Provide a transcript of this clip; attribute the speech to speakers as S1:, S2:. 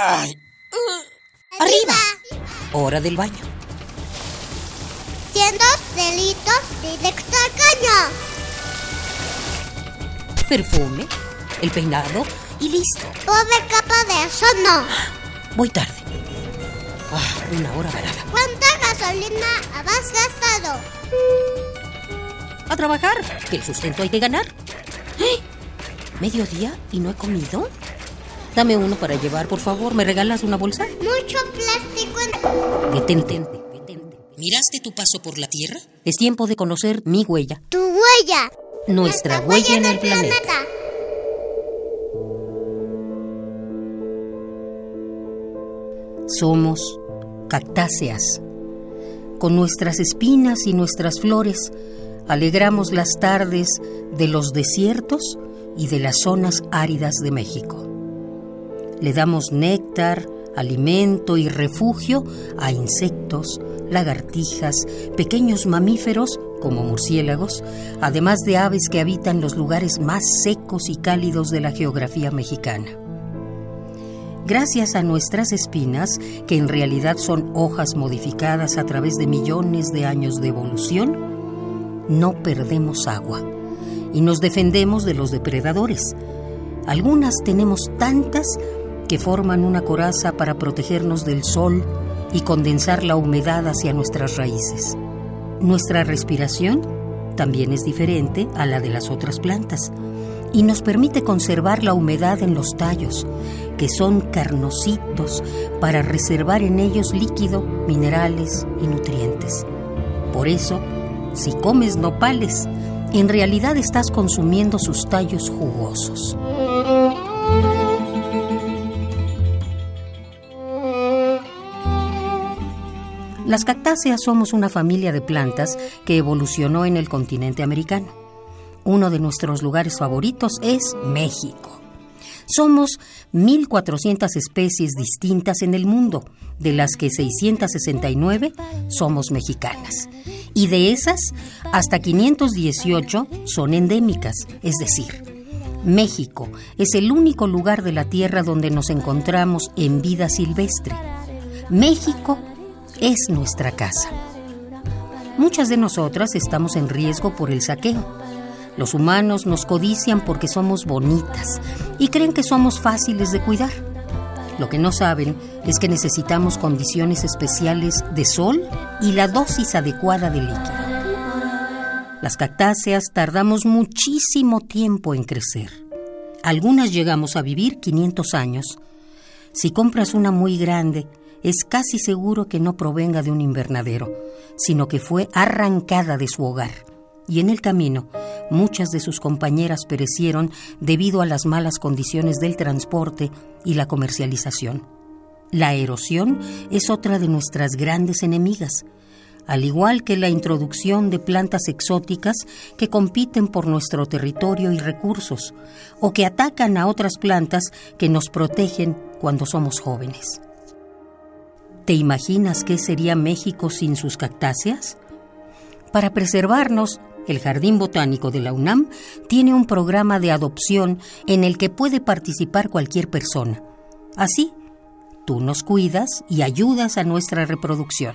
S1: Ay.
S2: ¡Arriba!
S1: Hora del baño.
S2: Siendo delitos directo al caño.
S1: Perfume, el peinado y listo.
S2: Pobre capa de eso no.
S1: Voy tarde. Ah, una hora varada.
S2: ¿Cuánta gasolina has gastado?
S1: A trabajar, que el sustento hay que ganar. ¡Eh! ¿Mediodía y no he comido? Dame uno para llevar, por favor. ¿Me regalas una bolsa?
S2: Mucho plástico en...
S1: Detente. detente. ¿Miraste tu paso por la Tierra? Es tiempo de conocer mi huella.
S2: Tu huella.
S1: Nuestra huella en el planeta. Somos cactáceas. Con nuestras espinas y nuestras flores alegramos las tardes de los desiertos y de las zonas áridas de México. Le damos néctar, alimento y refugio a insectos, lagartijas, pequeños mamíferos como murciélagos, además de aves que habitan los lugares más secos y cálidos de la geografía mexicana. Gracias a nuestras espinas, que en realidad son hojas modificadas a través de millones de años de evolución, no perdemos agua y nos defendemos de los depredadores. Algunas tenemos tantas que forman una coraza para protegernos del sol y condensar la humedad hacia nuestras raíces. Nuestra respiración también es diferente a la de las otras plantas y nos permite conservar la humedad en los tallos, que son carnositos para reservar en ellos líquido, minerales y nutrientes. Por eso, si comes nopales, en realidad estás consumiendo sus tallos jugosos. Las cactáceas somos una familia de plantas que evolucionó en el continente americano. Uno de nuestros lugares favoritos es México. Somos 1.400 especies distintas en el mundo, de las que 669 somos mexicanas. Y de esas, hasta 518 son endémicas, es decir, México es el único lugar de la Tierra donde nos encontramos en vida silvestre. México es nuestra casa. Muchas de nosotras estamos en riesgo por el saqueo. Los humanos nos codician porque somos bonitas y creen que somos fáciles de cuidar. Lo que no saben es que necesitamos condiciones especiales de sol y la dosis adecuada de líquido. Las cactáceas tardamos muchísimo tiempo en crecer. Algunas llegamos a vivir 500 años. Si compras una muy grande, es casi seguro que no provenga de un invernadero, sino que fue arrancada de su hogar. Y en el camino, muchas de sus compañeras perecieron debido a las malas condiciones del transporte y la comercialización. La erosión es otra de nuestras grandes enemigas, al igual que la introducción de plantas exóticas que compiten por nuestro territorio y recursos, o que atacan a otras plantas que nos protegen cuando somos jóvenes. ¿Te imaginas qué sería México sin sus cactáceas? Para preservarnos, el Jardín Botánico de la UNAM tiene un programa de adopción en el que puede participar cualquier persona. Así, tú nos cuidas y ayudas a nuestra reproducción.